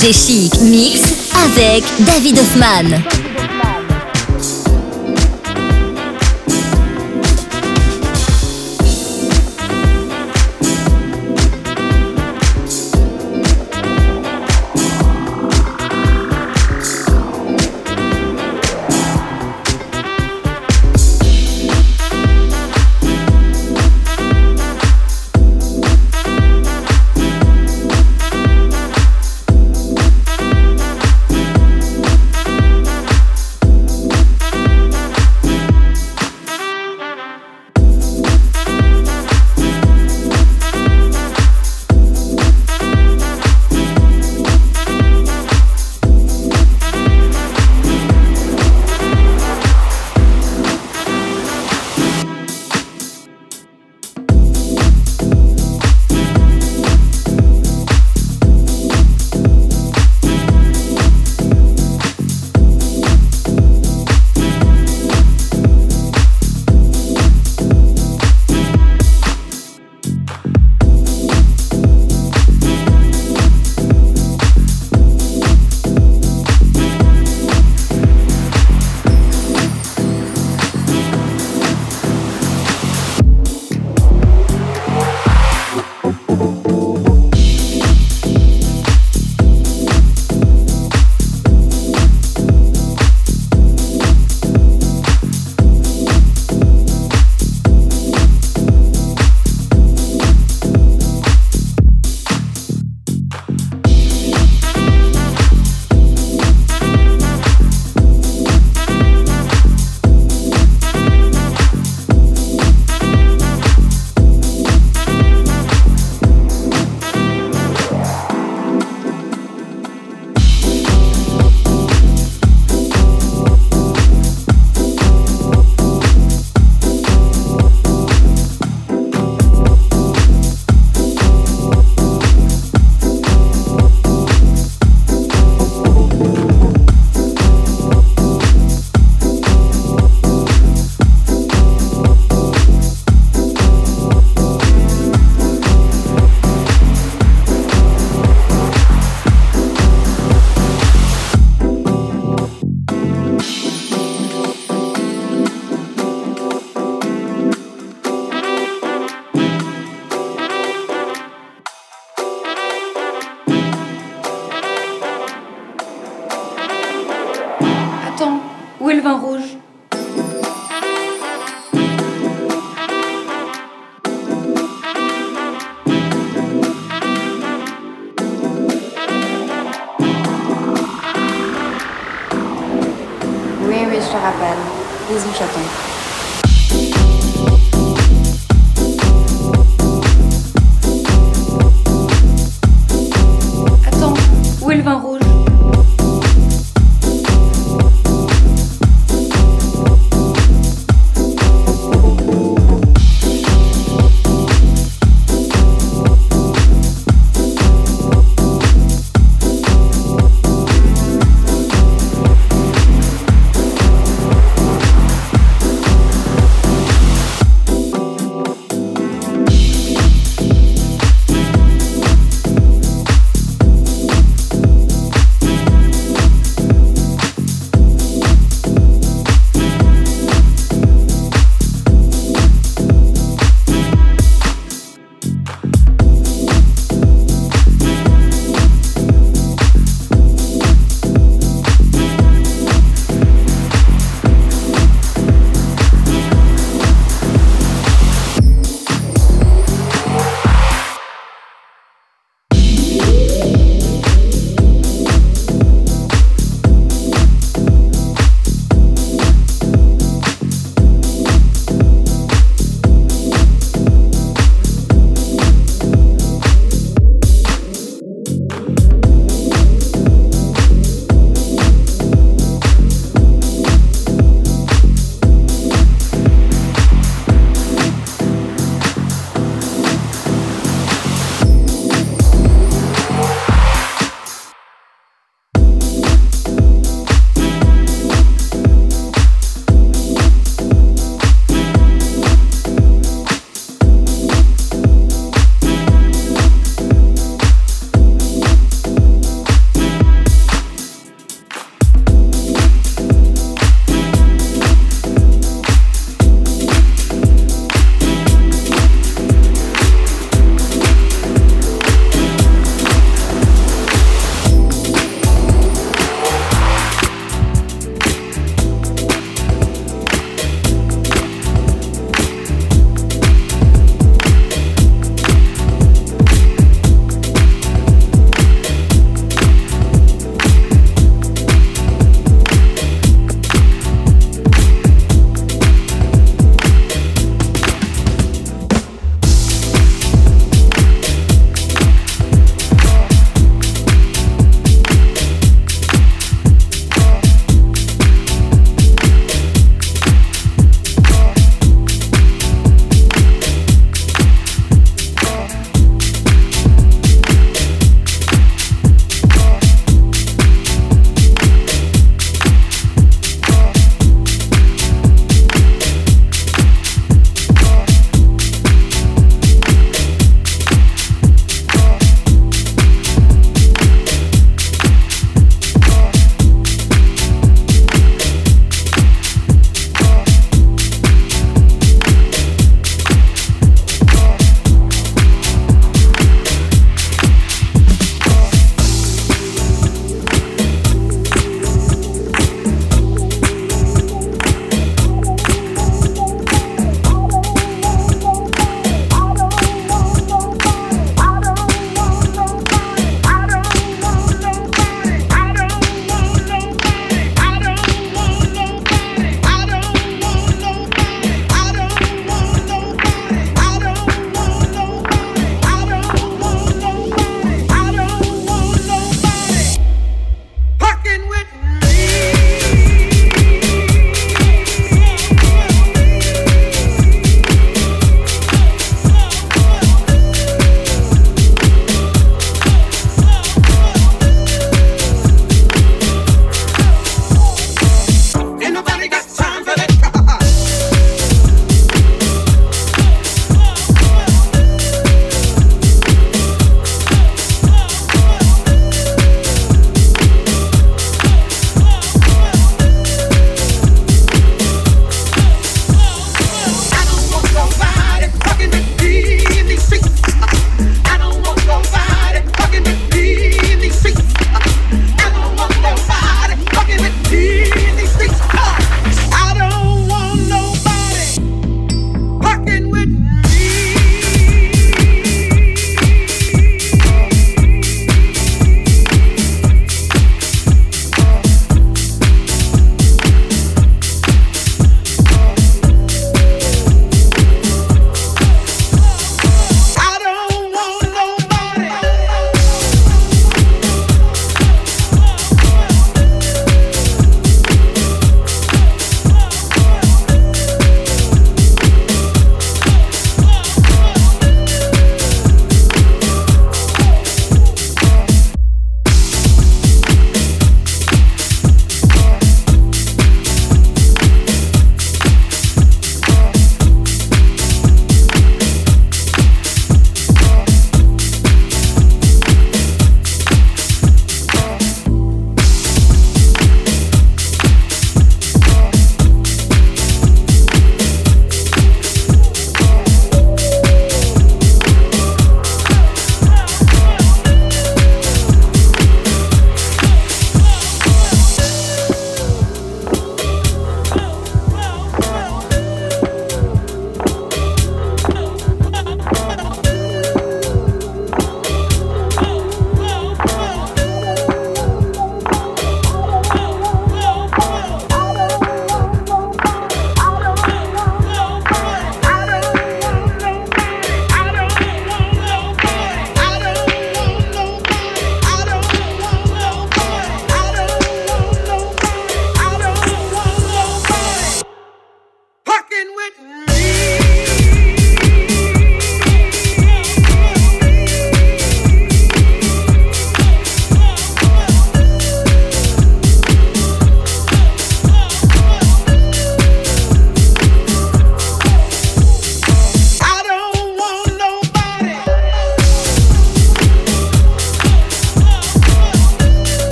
FG Chic Mix avec David Hoffman.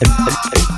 Hey, hey.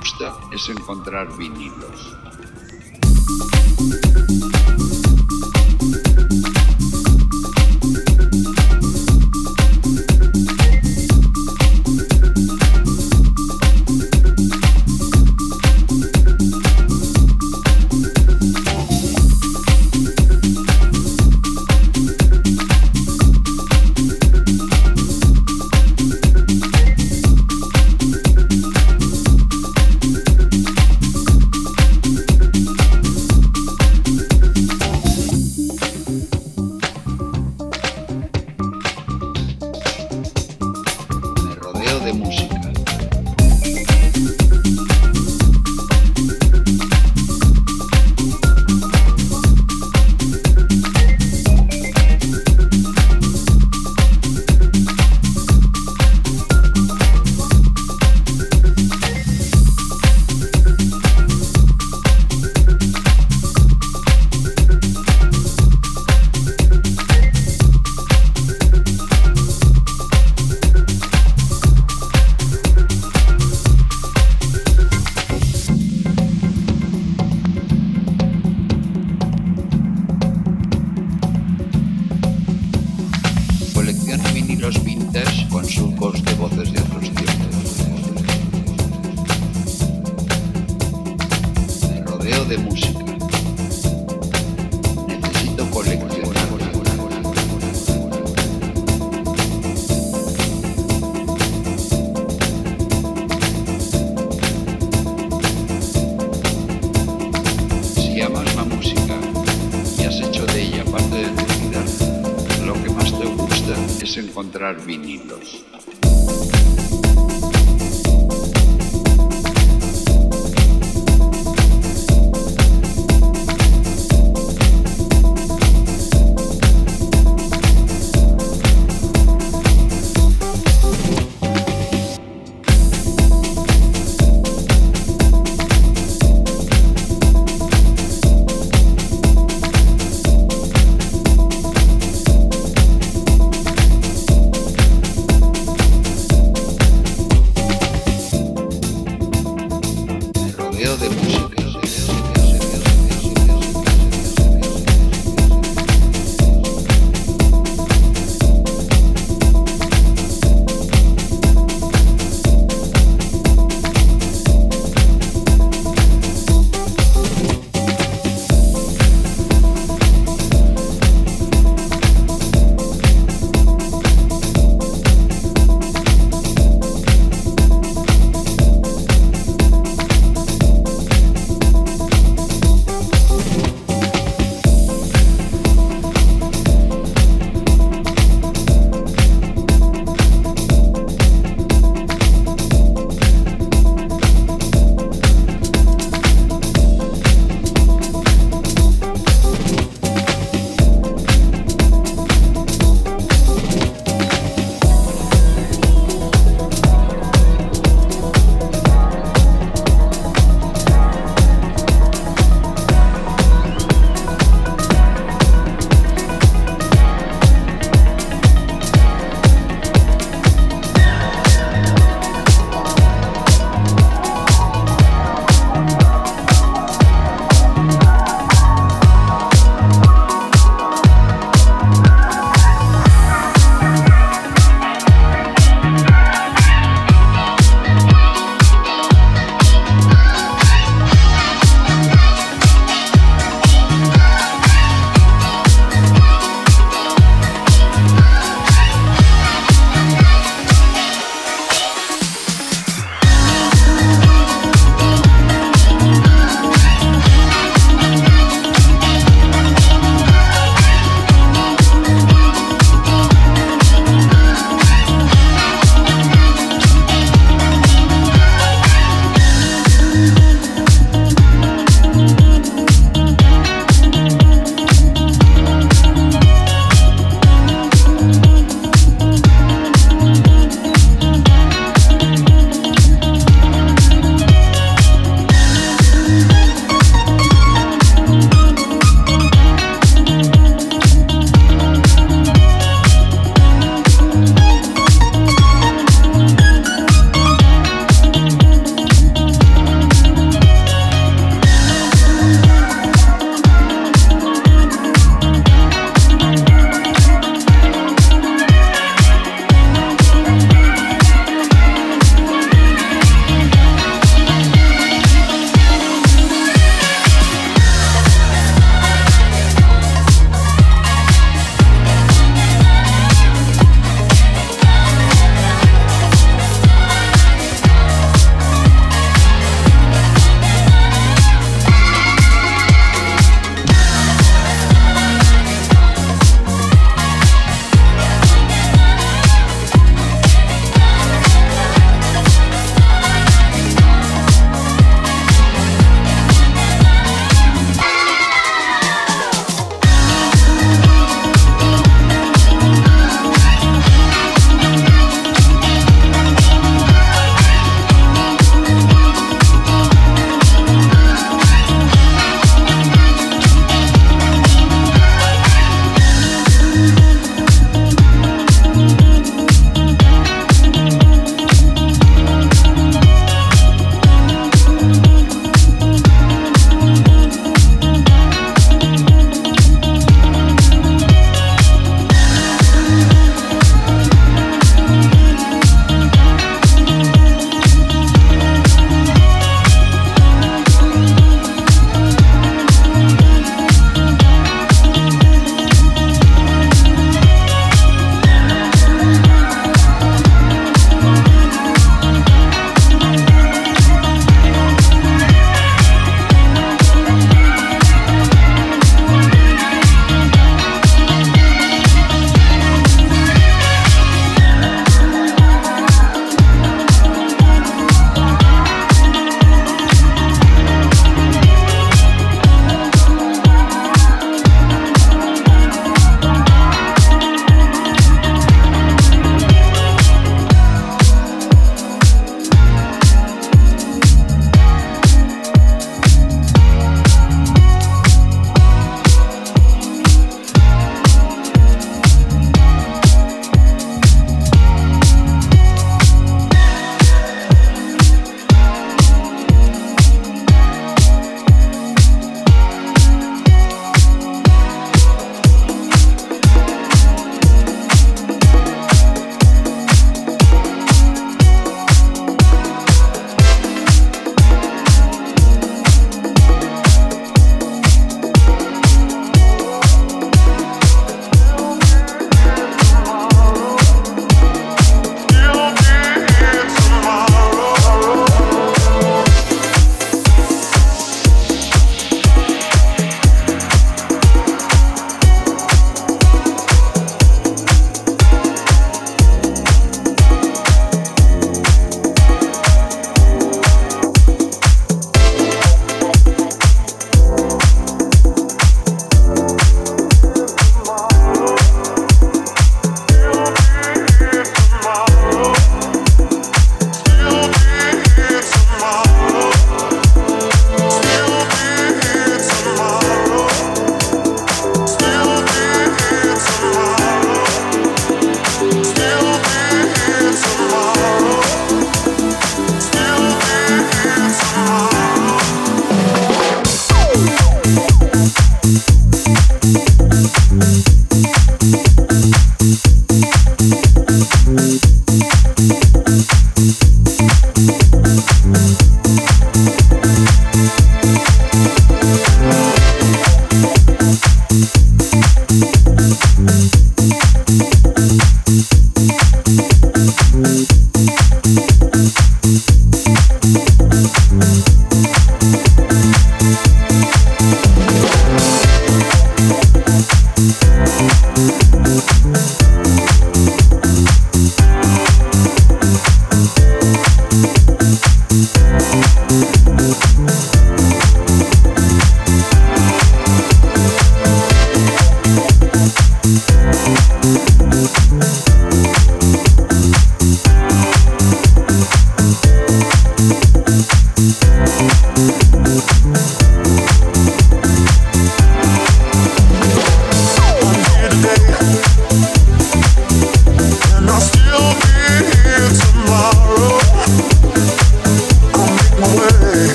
Gusta es encontrar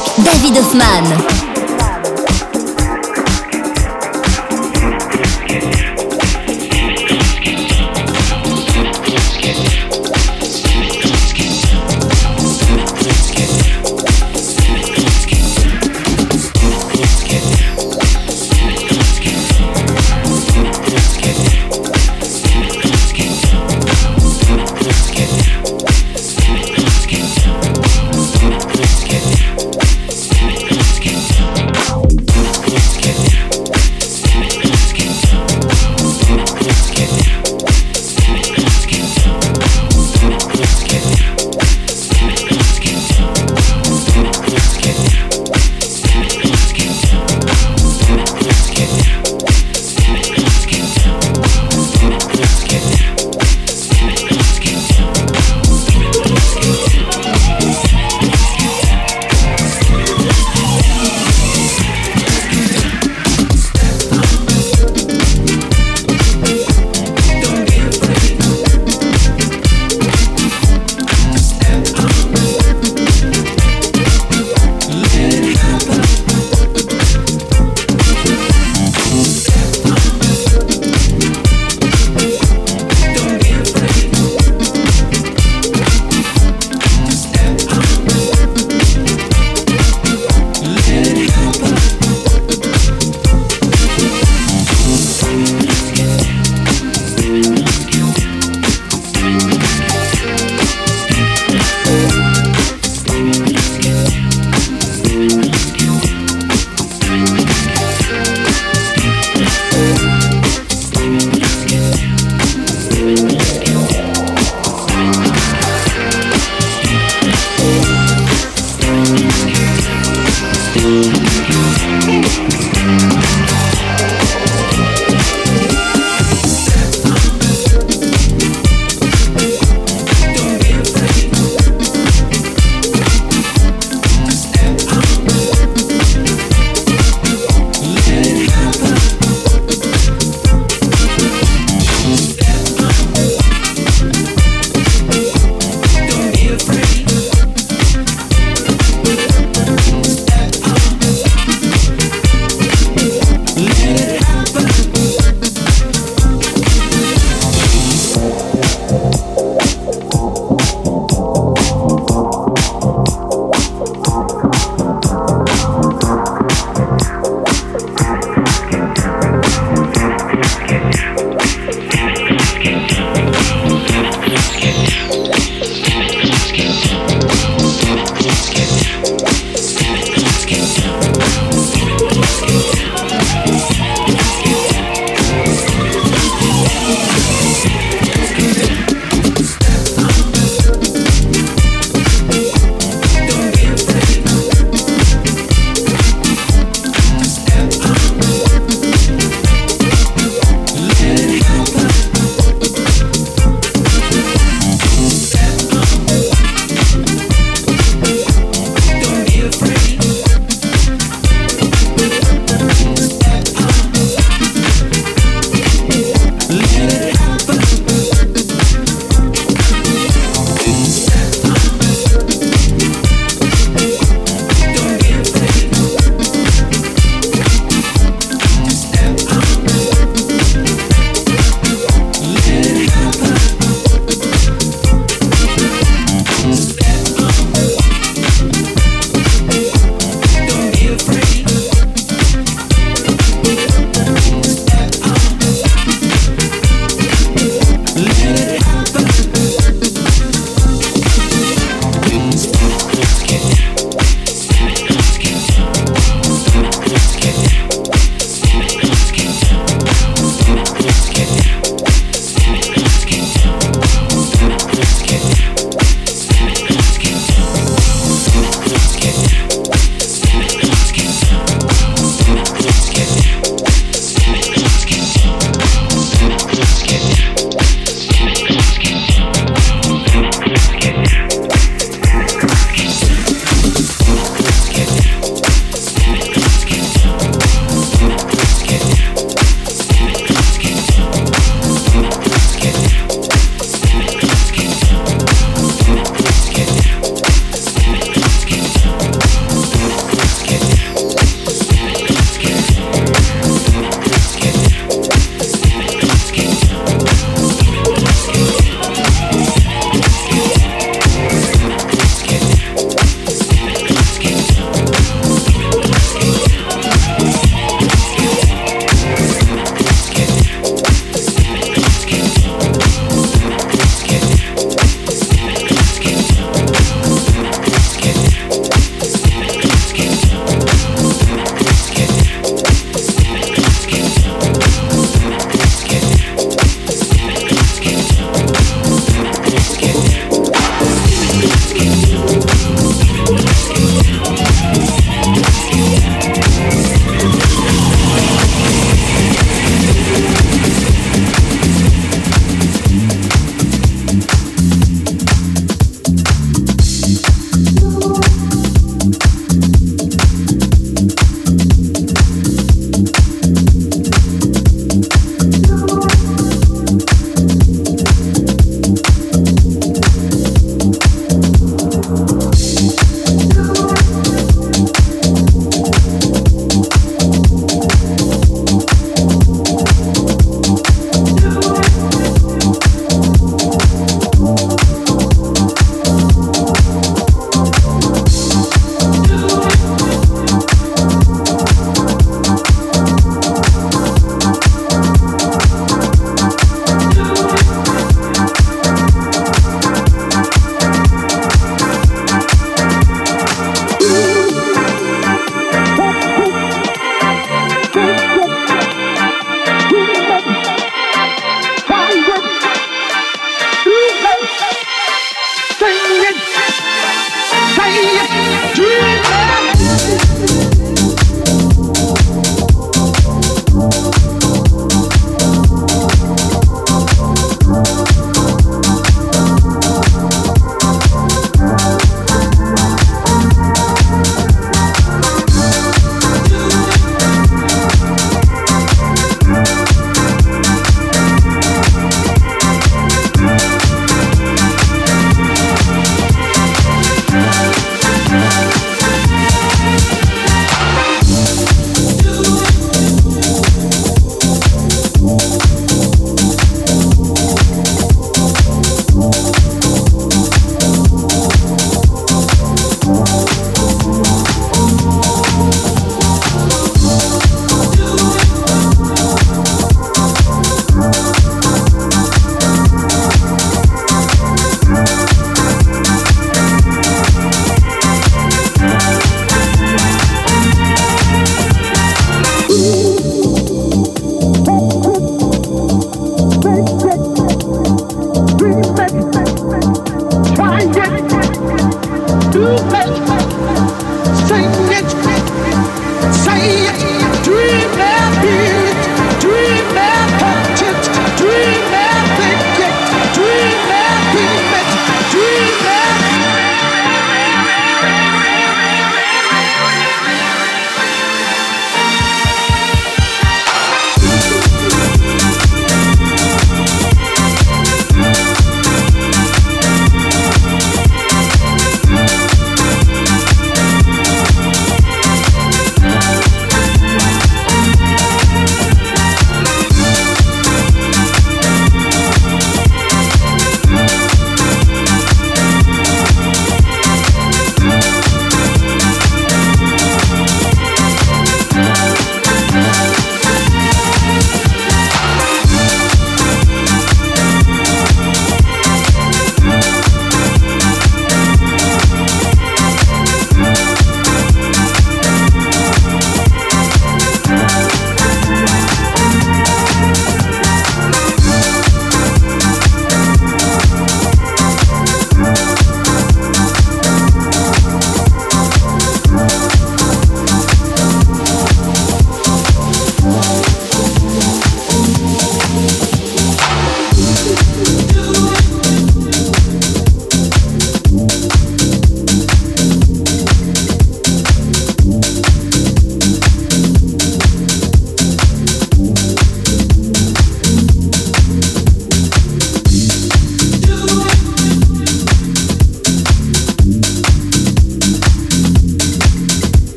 David Hoffman.